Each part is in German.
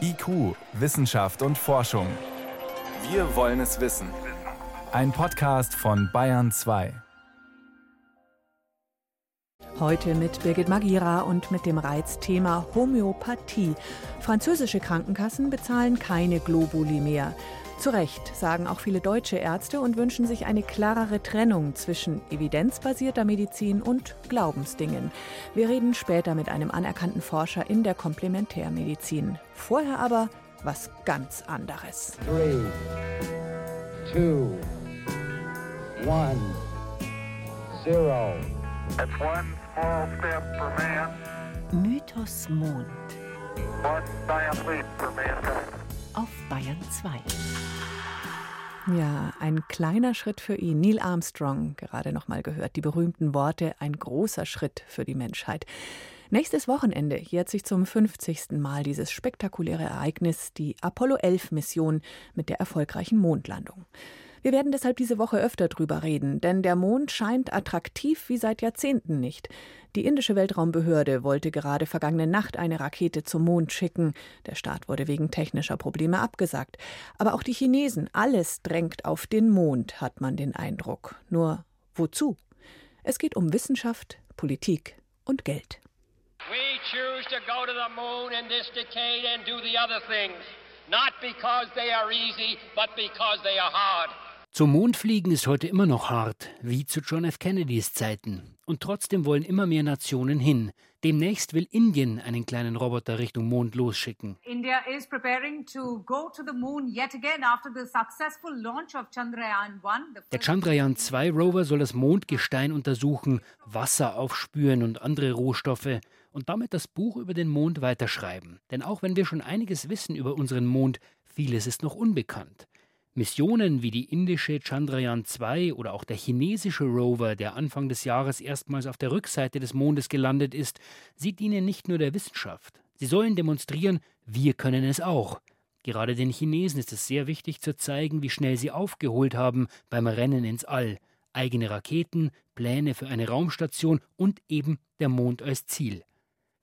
IQ, Wissenschaft und Forschung. Wir wollen es wissen. Ein Podcast von Bayern 2. Heute mit Birgit Magira und mit dem Reizthema Homöopathie. Französische Krankenkassen bezahlen keine Globuli mehr. Zu Recht sagen auch viele deutsche Ärzte und wünschen sich eine klarere Trennung zwischen evidenzbasierter Medizin und Glaubensdingen. Wir reden später mit einem anerkannten Forscher in der Komplementärmedizin. Vorher aber was ganz anderes. Three, two, one, zero. That's one small step for man. Mythos Mond. One giant leap for auf Bayern 2. Ja, ein kleiner Schritt für ihn. Neil Armstrong, gerade noch mal gehört, die berühmten Worte, ein großer Schritt für die Menschheit. Nächstes Wochenende jährt sich zum 50. Mal dieses spektakuläre Ereignis, die Apollo 11 Mission mit der erfolgreichen Mondlandung. Wir werden deshalb diese Woche öfter drüber reden, denn der Mond scheint attraktiv wie seit Jahrzehnten nicht. Die indische Weltraumbehörde wollte gerade vergangene Nacht eine Rakete zum Mond schicken. Der Start wurde wegen technischer Probleme abgesagt. Aber auch die Chinesen, alles drängt auf den Mond, hat man den Eindruck. Nur wozu? Es geht um Wissenschaft, Politik und Geld. We choose to go to the moon in this decade and do the other things, not because they are easy, but because they are hard. Zum Mond fliegen ist heute immer noch hart, wie zu John F. Kennedys Zeiten. Und trotzdem wollen immer mehr Nationen hin. Demnächst will Indien einen kleinen Roboter Richtung Mond losschicken. India is preparing to go to the moon yet again after the successful launch of Chandrayaan 1. Der Chandrayaan 2 Rover soll das Mondgestein untersuchen, Wasser aufspüren und andere Rohstoffe und damit das Buch über den Mond weiterschreiben. Denn auch wenn wir schon einiges wissen über unseren Mond, vieles ist noch unbekannt. Missionen wie die indische Chandrayaan 2 oder auch der chinesische Rover, der Anfang des Jahres erstmals auf der Rückseite des Mondes gelandet ist, sie dienen nicht nur der Wissenschaft. Sie sollen demonstrieren, wir können es auch. Gerade den Chinesen ist es sehr wichtig zu zeigen, wie schnell sie aufgeholt haben beim Rennen ins All. Eigene Raketen, Pläne für eine Raumstation und eben der Mond als Ziel.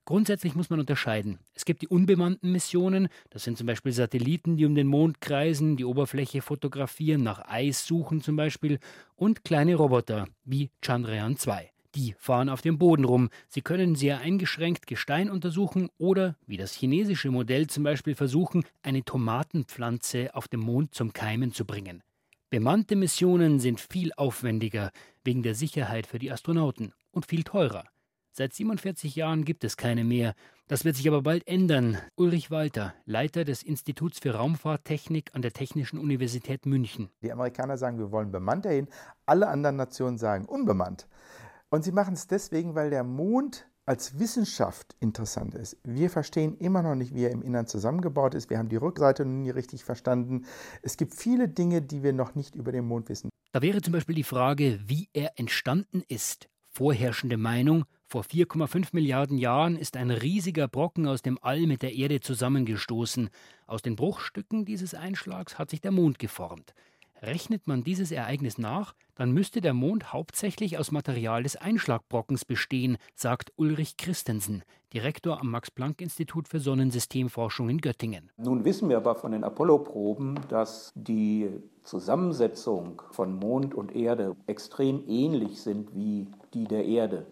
Grundsätzlich muss man unterscheiden. Es gibt die unbemannten Missionen, das sind zum Beispiel Satelliten, die um den Mond kreisen, die Oberfläche fotografieren, nach Eis suchen zum Beispiel, und kleine Roboter wie Chandrayaan 2. Die fahren auf dem Boden rum. Sie können sehr eingeschränkt Gestein untersuchen oder, wie das chinesische Modell zum Beispiel, versuchen, eine Tomatenpflanze auf dem Mond zum Keimen zu bringen. Bemannte Missionen sind viel aufwendiger wegen der Sicherheit für die Astronauten und viel teurer. Seit 47 Jahren gibt es keine mehr. Das wird sich aber bald ändern. Ulrich Walter, Leiter des Instituts für Raumfahrttechnik an der Technischen Universität München. Die Amerikaner sagen, wir wollen bemannt dahin. Alle anderen Nationen sagen unbemannt. Und sie machen es deswegen, weil der Mond als Wissenschaft interessant ist. Wir verstehen immer noch nicht, wie er im Innern zusammengebaut ist. Wir haben die Rückseite noch nie richtig verstanden. Es gibt viele Dinge, die wir noch nicht über den Mond wissen. Da wäre zum Beispiel die Frage, wie er entstanden ist. Vorherrschende Meinung, vor 4,5 Milliarden Jahren ist ein riesiger Brocken aus dem All mit der Erde zusammengestoßen. Aus den Bruchstücken dieses Einschlags hat sich der Mond geformt. Rechnet man dieses Ereignis nach, dann müsste der Mond hauptsächlich aus Material des Einschlagbrockens bestehen, sagt Ulrich Christensen, Direktor am Max-Planck-Institut für Sonnensystemforschung in Göttingen. Nun wissen wir aber von den Apollo-Proben, dass die Zusammensetzung von Mond und Erde extrem ähnlich sind wie die der Erde.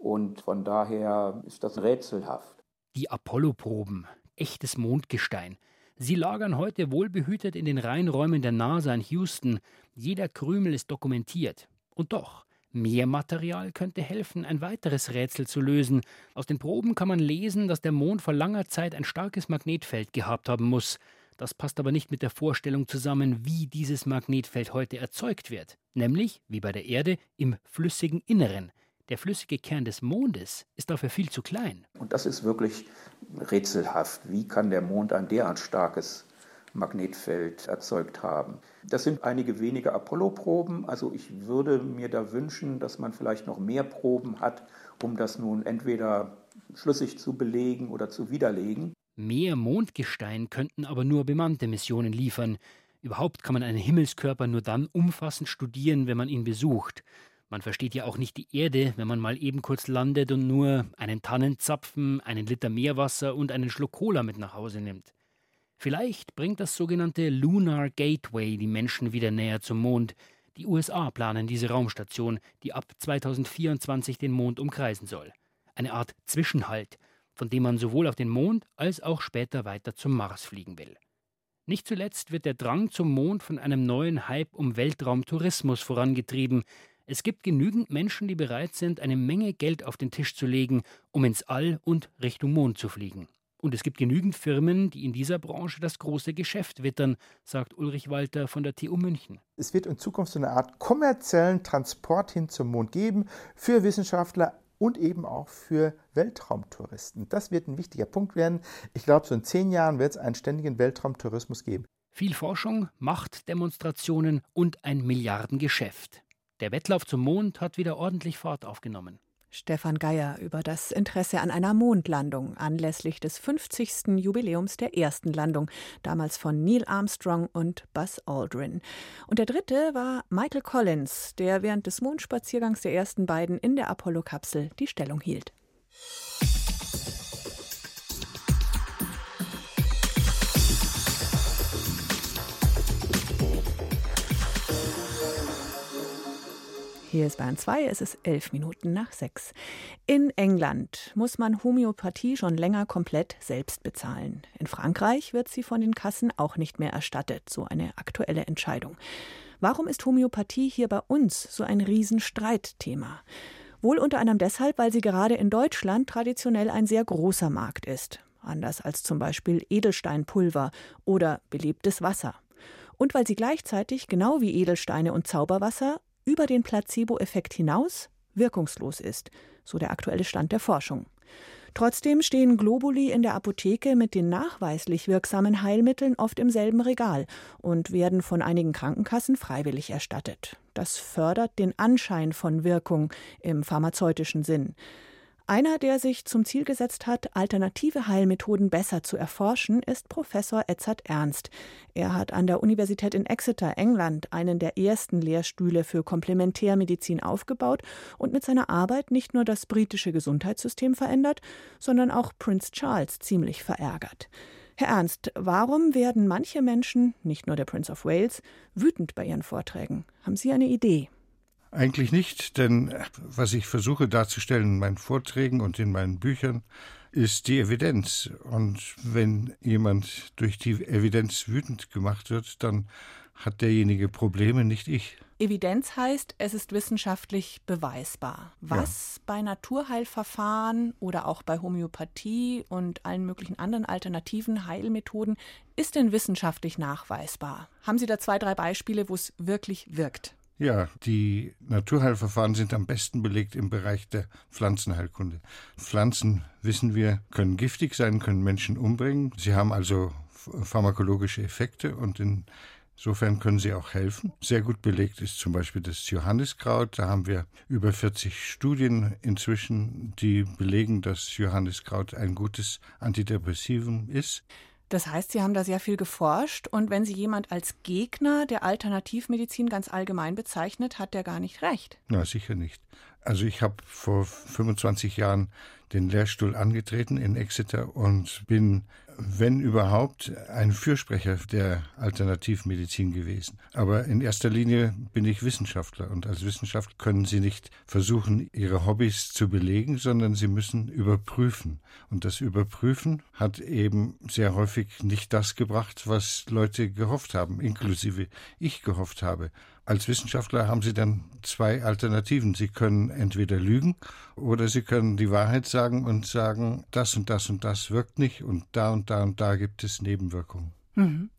Und von daher ist das rätselhaft. Die Apollo-Proben, echtes Mondgestein. Sie lagern heute wohlbehütet in den Reinräumen der NASA in Houston. Jeder Krümel ist dokumentiert. Und doch, mehr Material könnte helfen, ein weiteres Rätsel zu lösen. Aus den Proben kann man lesen, dass der Mond vor langer Zeit ein starkes Magnetfeld gehabt haben muss. Das passt aber nicht mit der Vorstellung zusammen, wie dieses Magnetfeld heute erzeugt wird. Nämlich, wie bei der Erde, im flüssigen Inneren. Der flüssige Kern des Mondes ist dafür viel zu klein. Und das ist wirklich rätselhaft. Wie kann der Mond ein derart starkes Magnetfeld erzeugt haben? Das sind einige wenige Apollo-Proben. Also ich würde mir da wünschen, dass man vielleicht noch mehr Proben hat, um das nun entweder schlüssig zu belegen oder zu widerlegen. Mehr Mondgestein könnten aber nur bemannte Missionen liefern. Überhaupt kann man einen Himmelskörper nur dann umfassend studieren, wenn man ihn besucht. Man versteht ja auch nicht die Erde, wenn man mal eben kurz landet und nur einen Tannenzapfen, einen Liter Meerwasser und einen Schluck Cola mit nach Hause nimmt. Vielleicht bringt das sogenannte Lunar Gateway die Menschen wieder näher zum Mond. Die USA planen diese Raumstation, die ab 2024 den Mond umkreisen soll. Eine Art Zwischenhalt, von dem man sowohl auf den Mond als auch später weiter zum Mars fliegen will. Nicht zuletzt wird der Drang zum Mond von einem neuen Hype um Weltraumtourismus vorangetrieben, es gibt genügend Menschen, die bereit sind, eine Menge Geld auf den Tisch zu legen, um ins All und Richtung Mond zu fliegen. Und es gibt genügend Firmen, die in dieser Branche das große Geschäft wittern, sagt Ulrich Walter von der TU München. Es wird in Zukunft so eine Art kommerziellen Transport hin zum Mond geben für Wissenschaftler und eben auch für Weltraumtouristen. Das wird ein wichtiger Punkt werden. Ich glaube, so in zehn Jahren wird es einen ständigen Weltraumtourismus geben. Viel Forschung, Machtdemonstrationen und ein Milliardengeschäft. Der Wettlauf zum Mond hat wieder ordentlich Fahrt aufgenommen. Stefan Geier über das Interesse an einer Mondlandung anlässlich des 50. Jubiläums der ersten Landung, damals von Neil Armstrong und Buzz Aldrin. Und der dritte war Michael Collins, der während des Mondspaziergangs der ersten beiden in der Apollo-Kapsel die Stellung hielt. Hier ist Bayern 2, es ist elf Minuten nach sechs. In England muss man Homöopathie schon länger komplett selbst bezahlen. In Frankreich wird sie von den Kassen auch nicht mehr erstattet, so eine aktuelle Entscheidung. Warum ist Homöopathie hier bei uns so ein Riesenstreitthema? Wohl unter anderem deshalb, weil sie gerade in Deutschland traditionell ein sehr großer Markt ist. Anders als zum Beispiel Edelsteinpulver oder belebtes Wasser. Und weil sie gleichzeitig, genau wie Edelsteine und Zauberwasser, über den Placebo-Effekt hinaus wirkungslos ist, so der aktuelle Stand der Forschung. Trotzdem stehen Globuli in der Apotheke mit den nachweislich wirksamen Heilmitteln oft im selben Regal und werden von einigen Krankenkassen freiwillig erstattet. Das fördert den Anschein von Wirkung im pharmazeutischen Sinn. Einer, der sich zum Ziel gesetzt hat, alternative Heilmethoden besser zu erforschen, ist Professor Edzard Ernst. Er hat an der Universität in Exeter, England, einen der ersten Lehrstühle für Komplementärmedizin aufgebaut und mit seiner Arbeit nicht nur das britische Gesundheitssystem verändert, sondern auch Prince Charles ziemlich verärgert. Herr Ernst, warum werden manche Menschen, nicht nur der Prince of Wales, wütend bei Ihren Vorträgen? Haben Sie eine Idee? Eigentlich nicht, denn was ich versuche darzustellen in meinen Vorträgen und in meinen Büchern, ist die Evidenz. Und wenn jemand durch die Evidenz wütend gemacht wird, dann hat derjenige Probleme, nicht ich. Evidenz heißt, es ist wissenschaftlich beweisbar. Was ja. bei Naturheilverfahren oder auch bei Homöopathie und allen möglichen anderen alternativen Heilmethoden ist denn wissenschaftlich nachweisbar? Haben Sie da zwei, drei Beispiele, wo es wirklich wirkt? Ja, die Naturheilverfahren sind am besten belegt im Bereich der Pflanzenheilkunde. Pflanzen, wissen wir, können giftig sein, können Menschen umbringen. Sie haben also pharmakologische Effekte und insofern können sie auch helfen. Sehr gut belegt ist zum Beispiel das Johanniskraut. Da haben wir über 40 Studien inzwischen, die belegen, dass Johanniskraut ein gutes Antidepressivum ist. Das heißt, Sie haben da sehr viel geforscht und wenn Sie jemand als Gegner der Alternativmedizin ganz allgemein bezeichnet, hat der gar nicht recht. Na, sicher nicht. Also ich habe vor 25 Jahren den Lehrstuhl angetreten in Exeter und bin, wenn überhaupt, ein Fürsprecher der Alternativmedizin gewesen. Aber in erster Linie bin ich Wissenschaftler und als Wissenschaftler können Sie nicht versuchen, Ihre Hobbys zu belegen, sondern Sie müssen überprüfen. Und das Überprüfen hat eben sehr häufig nicht das gebracht, was Leute gehofft haben, inklusive ich gehofft habe. Als Wissenschaftler haben Sie dann zwei Alternativen. Sie können entweder lügen oder Sie können die Wahrheit sagen und sagen, das und das und das wirkt nicht und da und da und da gibt es Nebenwirkungen. Mhm.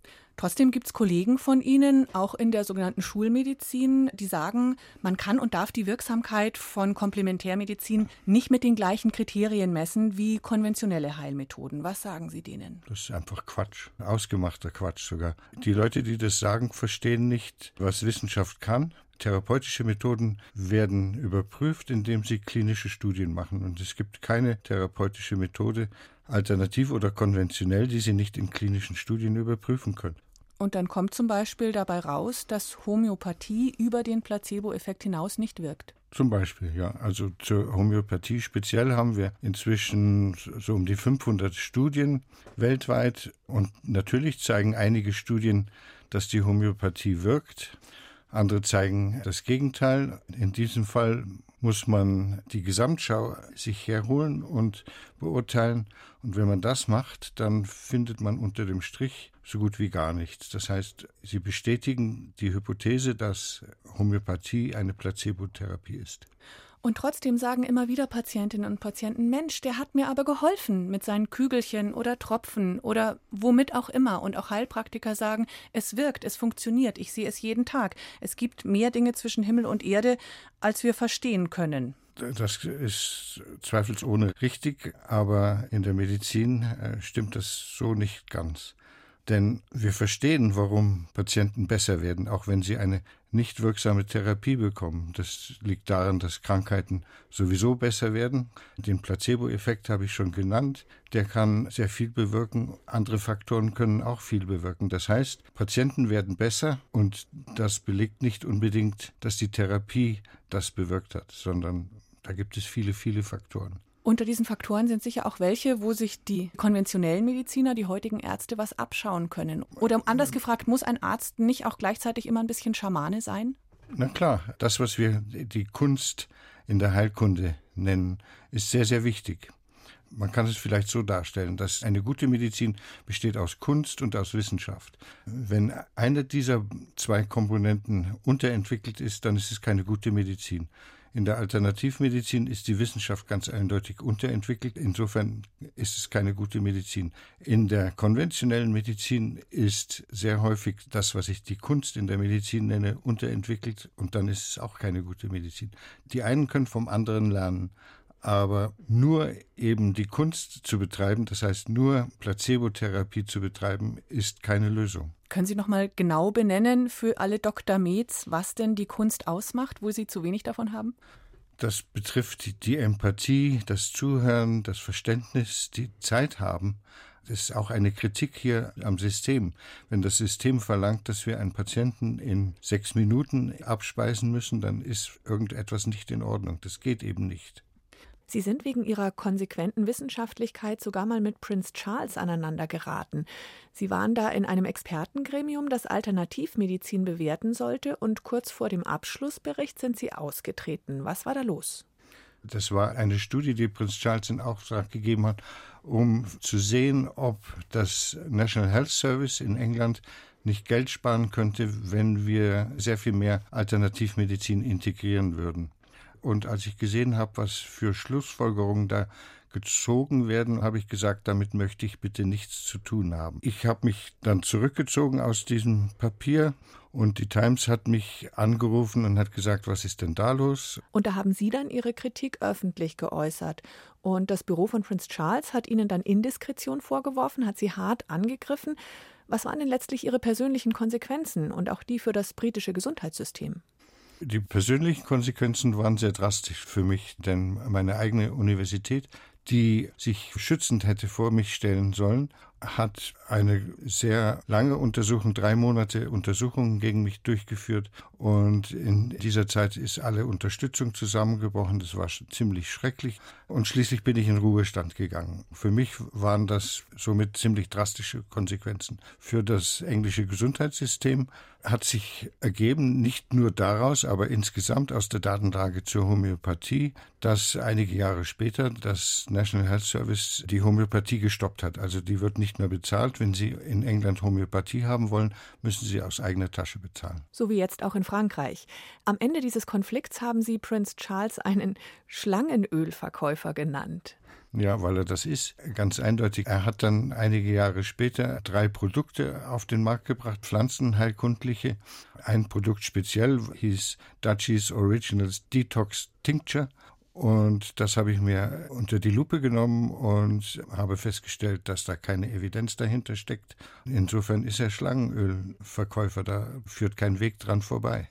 Trotzdem gibt es Kollegen von Ihnen, auch in der sogenannten Schulmedizin, die sagen, man kann und darf die Wirksamkeit von Komplementärmedizin nicht mit den gleichen Kriterien messen wie konventionelle Heilmethoden. Was sagen Sie denen? Das ist einfach Quatsch, ausgemachter Quatsch sogar. Die Leute, die das sagen, verstehen nicht, was Wissenschaft kann. Therapeutische Methoden werden überprüft, indem sie klinische Studien machen. Und es gibt keine therapeutische Methode, alternativ oder konventionell, die sie nicht in klinischen Studien überprüfen können. Und dann kommt zum Beispiel dabei raus, dass Homöopathie über den Placebo-Effekt hinaus nicht wirkt. Zum Beispiel, ja. Also zur Homöopathie speziell haben wir inzwischen so um die 500 Studien weltweit und natürlich zeigen einige Studien, dass die Homöopathie wirkt. Andere zeigen das Gegenteil. In diesem Fall muss man die Gesamtschau sich herholen und beurteilen. Und wenn man das macht, dann findet man unter dem Strich so gut wie gar nichts. Das heißt, sie bestätigen die Hypothese, dass Homöopathie eine Placebotherapie ist. Und trotzdem sagen immer wieder Patientinnen und Patienten, Mensch, der hat mir aber geholfen mit seinen Kügelchen oder Tropfen oder womit auch immer. Und auch Heilpraktiker sagen, es wirkt, es funktioniert, ich sehe es jeden Tag. Es gibt mehr Dinge zwischen Himmel und Erde, als wir verstehen können. Das ist zweifelsohne richtig, aber in der Medizin äh, stimmt das so nicht ganz. Denn wir verstehen, warum Patienten besser werden, auch wenn sie eine nicht wirksame Therapie bekommen. Das liegt daran, dass Krankheiten sowieso besser werden. Den Placebo-Effekt habe ich schon genannt. Der kann sehr viel bewirken. Andere Faktoren können auch viel bewirken. Das heißt, Patienten werden besser und das belegt nicht unbedingt, dass die Therapie das bewirkt hat, sondern da gibt es viele, viele Faktoren. Unter diesen Faktoren sind sicher auch welche, wo sich die konventionellen Mediziner, die heutigen Ärzte, was abschauen können. Oder anders gefragt, muss ein Arzt nicht auch gleichzeitig immer ein bisschen Schamane sein? Na klar, das, was wir die Kunst in der Heilkunde nennen, ist sehr, sehr wichtig. Man kann es vielleicht so darstellen, dass eine gute Medizin besteht aus Kunst und aus Wissenschaft. Wenn eine dieser zwei Komponenten unterentwickelt ist, dann ist es keine gute Medizin. In der Alternativmedizin ist die Wissenschaft ganz eindeutig unterentwickelt. Insofern ist es keine gute Medizin. In der konventionellen Medizin ist sehr häufig das, was ich die Kunst in der Medizin nenne, unterentwickelt und dann ist es auch keine gute Medizin. Die einen können vom anderen lernen. Aber nur eben die Kunst zu betreiben, das heißt nur Placebotherapie zu betreiben, ist keine Lösung. Können Sie noch mal genau benennen für alle Dr. Meds, was denn die Kunst ausmacht, wo Sie zu wenig davon haben? Das betrifft die Empathie, das Zuhören, das Verständnis, die Zeit haben. Das ist auch eine Kritik hier am System. Wenn das System verlangt, dass wir einen Patienten in sechs Minuten abspeisen müssen, dann ist irgendetwas nicht in Ordnung. Das geht eben nicht. Sie sind wegen ihrer konsequenten Wissenschaftlichkeit sogar mal mit Prince Charles aneinander geraten. Sie waren da in einem Expertengremium, das Alternativmedizin bewerten sollte, und kurz vor dem Abschlussbericht sind Sie ausgetreten. Was war da los? Das war eine Studie, die Prince Charles in Auftrag gegeben hat, um zu sehen, ob das National Health Service in England nicht Geld sparen könnte, wenn wir sehr viel mehr Alternativmedizin integrieren würden. Und als ich gesehen habe, was für Schlussfolgerungen da gezogen werden, habe ich gesagt, damit möchte ich bitte nichts zu tun haben. Ich habe mich dann zurückgezogen aus diesem Papier und die Times hat mich angerufen und hat gesagt, was ist denn da los? Und da haben Sie dann Ihre Kritik öffentlich geäußert. Und das Büro von Prince Charles hat Ihnen dann Indiskretion vorgeworfen, hat Sie hart angegriffen. Was waren denn letztlich Ihre persönlichen Konsequenzen und auch die für das britische Gesundheitssystem? Die persönlichen Konsequenzen waren sehr drastisch für mich, denn meine eigene Universität, die sich schützend hätte vor mich stellen sollen, hat eine sehr lange Untersuchung, drei Monate Untersuchungen gegen mich durchgeführt. Und in dieser Zeit ist alle Unterstützung zusammengebrochen. Das war ziemlich schrecklich. Und schließlich bin ich in Ruhestand gegangen. Für mich waren das somit ziemlich drastische Konsequenzen. Für das englische Gesundheitssystem hat sich ergeben, nicht nur daraus, aber insgesamt aus der Datenlage zur Homöopathie, dass einige Jahre später das National Health Service die Homöopathie gestoppt hat. Also die wird nicht nicht mehr bezahlt. Wenn Sie in England Homöopathie haben wollen, müssen Sie aus eigener Tasche bezahlen. So wie jetzt auch in Frankreich. Am Ende dieses Konflikts haben Sie Prince Charles einen Schlangenölverkäufer genannt. Ja, weil er das ist, ganz eindeutig. Er hat dann einige Jahre später drei Produkte auf den Markt gebracht, pflanzenheilkundliche. Ein Produkt speziell hieß Dutchies Originals Detox Tincture und das habe ich mir unter die Lupe genommen und habe festgestellt, dass da keine Evidenz dahinter steckt. Insofern ist er Schlangenölverkäufer, da führt kein Weg dran vorbei.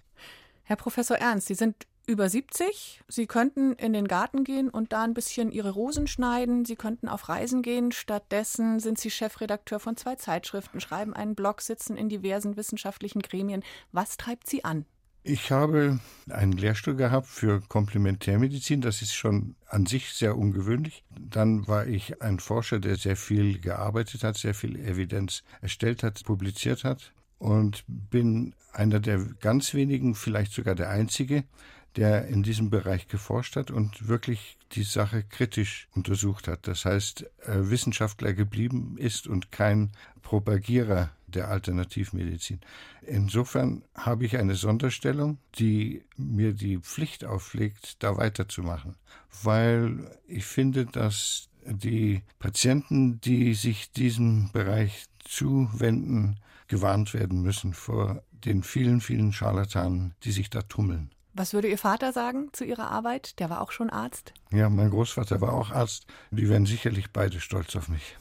Herr Professor Ernst, Sie sind über 70. Sie könnten in den Garten gehen und da ein bisschen Ihre Rosen schneiden. Sie könnten auf Reisen gehen. Stattdessen sind Sie Chefredakteur von zwei Zeitschriften, schreiben einen Blog, sitzen in diversen wissenschaftlichen Gremien. Was treibt Sie an? Ich habe einen Lehrstuhl gehabt für Komplementärmedizin. Das ist schon an sich sehr ungewöhnlich. Dann war ich ein Forscher, der sehr viel gearbeitet hat, sehr viel Evidenz erstellt hat, publiziert hat und bin einer der ganz wenigen, vielleicht sogar der einzige, der in diesem Bereich geforscht hat und wirklich die Sache kritisch untersucht hat. Das heißt, äh, Wissenschaftler geblieben ist und kein Propagierer der Alternativmedizin. Insofern habe ich eine Sonderstellung, die mir die Pflicht auflegt, da weiterzumachen, weil ich finde, dass die Patienten, die sich diesem Bereich zuwenden, gewarnt werden müssen vor den vielen, vielen Scharlatanen, die sich da tummeln. Was würde Ihr Vater sagen zu Ihrer Arbeit? Der war auch schon Arzt. Ja, mein Großvater war auch Arzt. Die wären sicherlich beide stolz auf mich.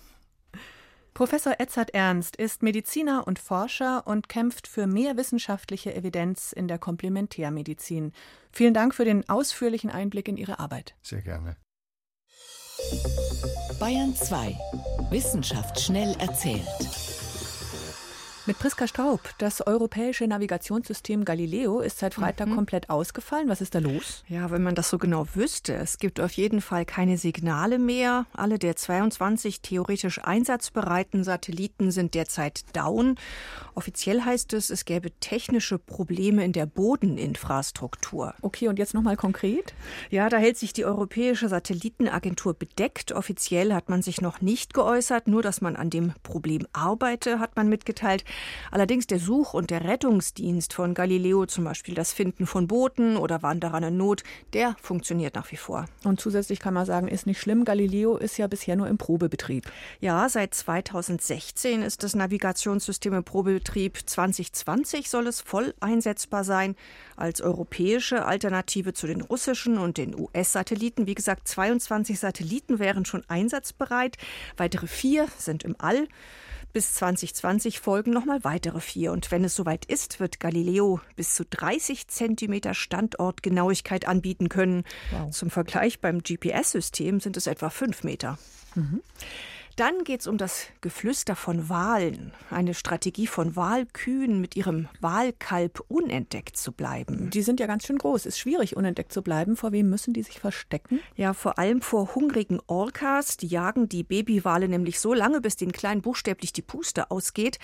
Professor Edzard Ernst ist Mediziner und Forscher und kämpft für mehr wissenschaftliche Evidenz in der Komplementärmedizin. Vielen Dank für den ausführlichen Einblick in Ihre Arbeit. Sehr gerne. Bayern 2. Wissenschaft schnell erzählt. Mit Priska Straub, das europäische Navigationssystem Galileo ist seit Freitag mhm. komplett ausgefallen. Was ist da los? Ja, wenn man das so genau wüsste. Es gibt auf jeden Fall keine Signale mehr. Alle der 22 theoretisch einsatzbereiten Satelliten sind derzeit down. Offiziell heißt es, es gäbe technische Probleme in der Bodeninfrastruktur. Okay, und jetzt nochmal konkret? Ja, da hält sich die Europäische Satellitenagentur bedeckt. Offiziell hat man sich noch nicht geäußert, nur dass man an dem Problem arbeite, hat man mitgeteilt. Allerdings der Such- und der Rettungsdienst von Galileo, zum Beispiel das Finden von Booten oder Wanderern in Not, der funktioniert nach wie vor. Und zusätzlich kann man sagen, ist nicht schlimm. Galileo ist ja bisher nur im Probebetrieb. Ja, seit 2016 ist das Navigationssystem im Probebetrieb. 2020 soll es voll einsetzbar sein als europäische Alternative zu den russischen und den US-Satelliten. Wie gesagt, 22 Satelliten wären schon einsatzbereit. Weitere vier sind im All. Bis 2020 folgen nochmal weitere vier. Und wenn es soweit ist, wird Galileo bis zu 30 Zentimeter Standortgenauigkeit anbieten können. Wow. Zum Vergleich beim GPS-System sind es etwa fünf Meter. Mhm. Dann geht es um das Geflüster von Walen, eine Strategie von Walkühen mit ihrem Wahlkalb unentdeckt zu bleiben. Die sind ja ganz schön groß. Ist schwierig, unentdeckt zu bleiben. Vor wem müssen die sich verstecken? Ja, vor allem vor hungrigen Orcas. Die jagen die Babywale nämlich so lange, bis den Kleinen buchstäblich die Puste ausgeht.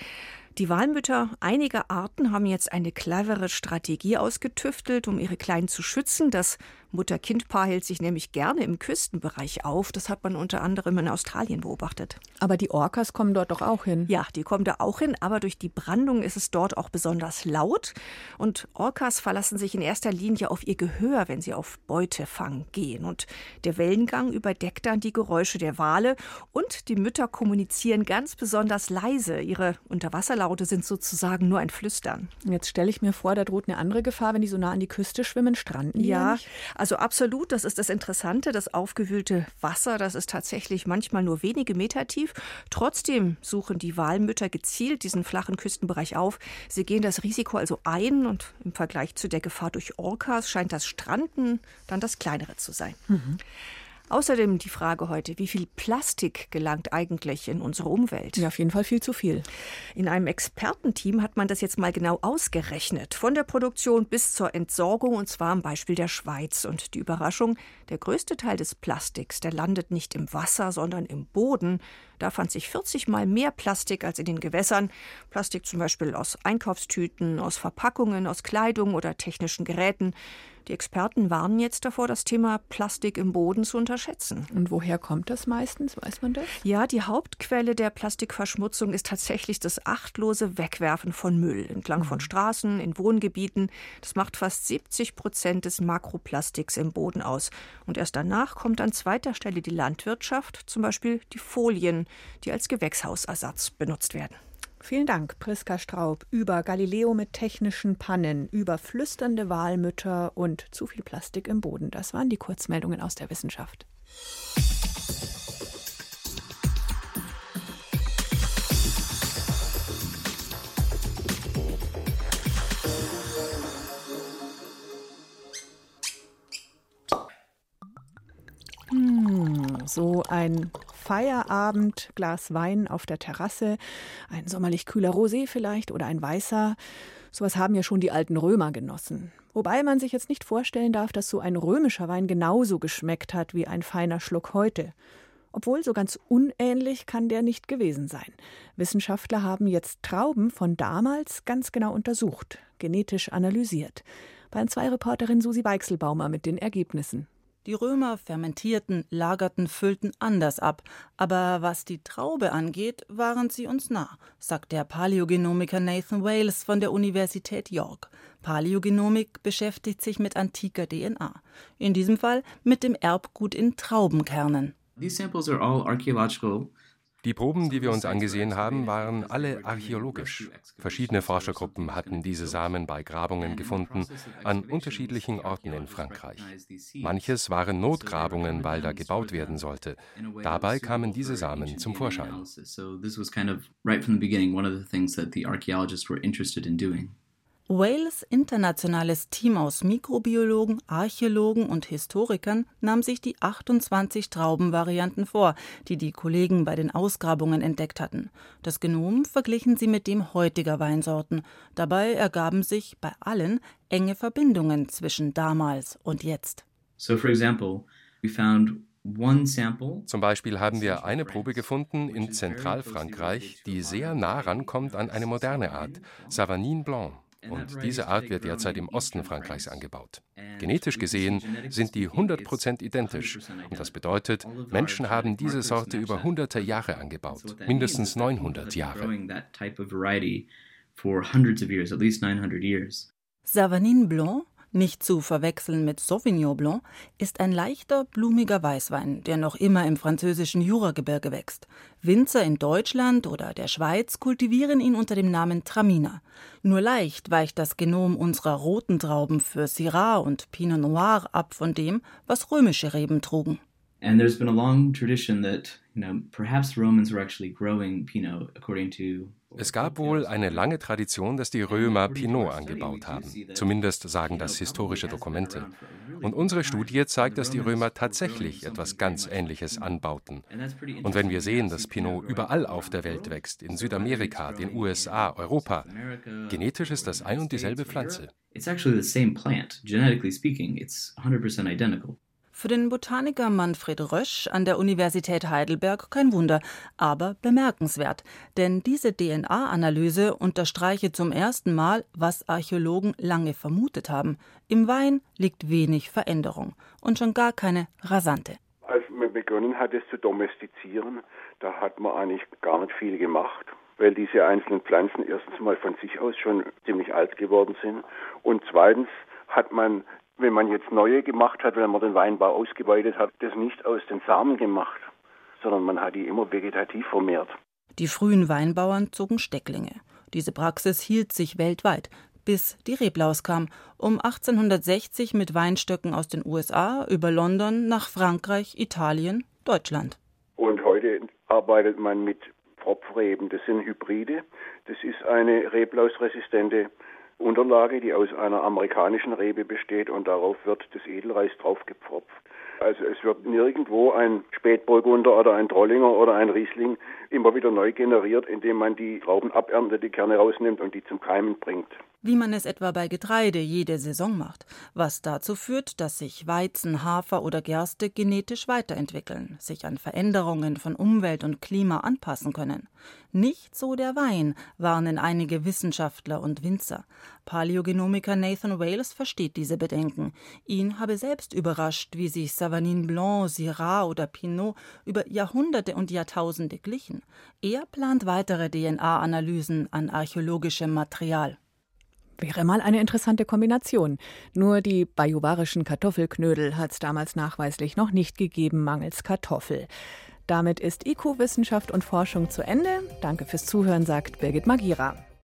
Die Walmütter einiger Arten haben jetzt eine clevere Strategie ausgetüftelt, um ihre Kleinen zu schützen. Das Mutter-Kind-Paar hält sich nämlich gerne im Küstenbereich auf. Das hat man unter anderem in Australien beobachtet. Aber die Orcas kommen dort doch auch hin. Ja, die kommen da auch hin, aber durch die Brandung ist es dort auch besonders laut. Und Orcas verlassen sich in erster Linie auf ihr Gehör, wenn sie auf Beutefang gehen. Und der Wellengang überdeckt dann die Geräusche der Wale. Und die Mütter kommunizieren ganz besonders leise. Ihre Unterwasserlaute sind sozusagen nur ein Flüstern. Jetzt stelle ich mir vor, da droht eine andere Gefahr, wenn die so nah an die Küste schwimmen, stranden die ja, ja also absolut, das ist das Interessante. Das aufgewühlte Wasser, das ist tatsächlich manchmal nur wenige Meter tief. Trotzdem suchen die Walmütter gezielt diesen flachen Küstenbereich auf. Sie gehen das Risiko also ein und im Vergleich zu der Gefahr durch Orcas scheint das Stranden dann das kleinere zu sein. Mhm. Außerdem die Frage heute, wie viel Plastik gelangt eigentlich in unsere Umwelt? Ja, auf jeden Fall viel zu viel. In einem Expertenteam hat man das jetzt mal genau ausgerechnet. Von der Produktion bis zur Entsorgung und zwar am Beispiel der Schweiz. Und die Überraschung, der größte Teil des Plastiks, der landet nicht im Wasser, sondern im Boden. Da fand sich 40 mal mehr Plastik als in den Gewässern. Plastik zum Beispiel aus Einkaufstüten, aus Verpackungen, aus Kleidung oder technischen Geräten. Die Experten warnen jetzt davor, das Thema Plastik im Boden zu unterschätzen. Und woher kommt das meistens? Weiß man das? Ja, die Hauptquelle der Plastikverschmutzung ist tatsächlich das achtlose Wegwerfen von Müll entlang von mhm. Straßen, in Wohngebieten. Das macht fast 70 Prozent des Makroplastiks im Boden aus. Und erst danach kommt an zweiter Stelle die Landwirtschaft, zum Beispiel die Folien, die als Gewächshausersatz benutzt werden. Vielen Dank, Priska Straub, über Galileo mit technischen Pannen, über flüsternde Wahlmütter und zu viel Plastik im Boden. Das waren die Kurzmeldungen aus der Wissenschaft. Hm, so ein Feierabend, Glas Wein auf der Terrasse, ein sommerlich kühler Rosé vielleicht oder ein weißer. Sowas haben ja schon die alten Römer genossen. Wobei man sich jetzt nicht vorstellen darf, dass so ein römischer Wein genauso geschmeckt hat wie ein feiner Schluck heute. Obwohl so ganz unähnlich kann der nicht gewesen sein. Wissenschaftler haben jetzt Trauben von damals ganz genau untersucht, genetisch analysiert. Bayern 2 Reporterin Susi Weichselbaumer mit den Ergebnissen. Die Römer fermentierten, lagerten, füllten anders ab. Aber was die Traube angeht, waren sie uns nah, sagt der Paläogenomiker Nathan Wales von der Universität York. Paläogenomik beschäftigt sich mit antiker DNA. In diesem Fall mit dem Erbgut in Traubenkernen. Die Proben, die wir uns angesehen haben, waren alle archäologisch. Verschiedene Forschergruppen hatten diese Samen bei Grabungen gefunden, an unterschiedlichen Orten in Frankreich. Manches waren Notgrabungen, weil da gebaut werden sollte. Dabei kamen diese Samen zum Vorschein. Wales internationales Team aus Mikrobiologen, Archäologen und Historikern nahm sich die 28 Traubenvarianten vor, die die Kollegen bei den Ausgrabungen entdeckt hatten. Das Genom verglichen sie mit dem heutiger Weinsorten. Dabei ergaben sich bei allen enge Verbindungen zwischen damals und jetzt. So for example, we found zum Beispiel haben wir eine Probe gefunden in Zentralfrankreich, die sehr nah rankommt an eine moderne Art, Savagnin Blanc. Und diese Art wird derzeit im Osten Frankreichs angebaut. Genetisch gesehen sind die 100% identisch. Und das bedeutet, Menschen haben diese Sorte über hunderte Jahre angebaut, mindestens 900 Jahre. Savagnin Blanc nicht zu verwechseln mit Sauvignon Blanc, ist ein leichter, blumiger Weißwein, der noch immer im französischen Juragebirge wächst. Winzer in Deutschland oder der Schweiz kultivieren ihn unter dem Namen Traminer. Nur leicht weicht das Genom unserer roten Trauben für Syrah und Pinot Noir ab von dem, was römische Reben trugen. And there's been a long tradition that, you know, perhaps Romans were actually growing Pinot according to es gab wohl eine lange Tradition, dass die Römer Pinot angebaut haben. Zumindest sagen das historische Dokumente. Und unsere Studie zeigt, dass die Römer tatsächlich etwas ganz Ähnliches anbauten. Und wenn wir sehen, dass Pinot überall auf der Welt wächst, in Südamerika, den USA, Europa, genetisch ist das ein und dieselbe Pflanze. It's actually the same plant. Genetically speaking, it's 100% identical. Für den Botaniker Manfred Rösch an der Universität Heidelberg kein Wunder, aber bemerkenswert, denn diese DNA-Analyse unterstreiche zum ersten Mal, was Archäologen lange vermutet haben. Im Wein liegt wenig Veränderung und schon gar keine rasante. Als man begonnen hat, es zu domestizieren, da hat man eigentlich gar nicht viel gemacht weil diese einzelnen Pflanzen erstens mal von sich aus schon ziemlich alt geworden sind und zweitens hat man wenn man jetzt neue gemacht hat, wenn man den Weinbau ausgeweitet hat, das nicht aus den Samen gemacht, sondern man hat die immer vegetativ vermehrt. Die frühen Weinbauern zogen Stecklinge. Diese Praxis hielt sich weltweit, bis die Reblaus kam, um 1860 mit Weinstöcken aus den USA über London nach Frankreich, Italien, Deutschland. Und heute arbeitet man mit Pfropfreben. Das sind Hybride. Das ist eine reblausresistente Unterlage, die aus einer amerikanischen Rebe besteht und darauf wird das Edelreis draufgepfropft. Also es wird nirgendwo ein Spätburgunder oder ein Trollinger oder ein Riesling immer wieder neu generiert, indem man die Trauben aberntet, die Kerne rausnimmt und die zum Keimen bringt wie man es etwa bei Getreide jede Saison macht, was dazu führt, dass sich Weizen, Hafer oder Gerste genetisch weiterentwickeln, sich an Veränderungen von Umwelt und Klima anpassen können. Nicht so der Wein, warnen einige Wissenschaftler und Winzer. Paläogenomiker Nathan Wales versteht diese Bedenken. Ihn habe selbst überrascht, wie sich Savagnin Blanc, Syrah oder Pinot über Jahrhunderte und Jahrtausende glichen. Er plant weitere DNA-Analysen an archäologischem Material. Wäre mal eine interessante Kombination. Nur die bajuwarischen Kartoffelknödel hat es damals nachweislich noch nicht gegeben, mangels Kartoffel. Damit ist IQ Wissenschaft und Forschung zu Ende. Danke fürs Zuhören, sagt Birgit Magira.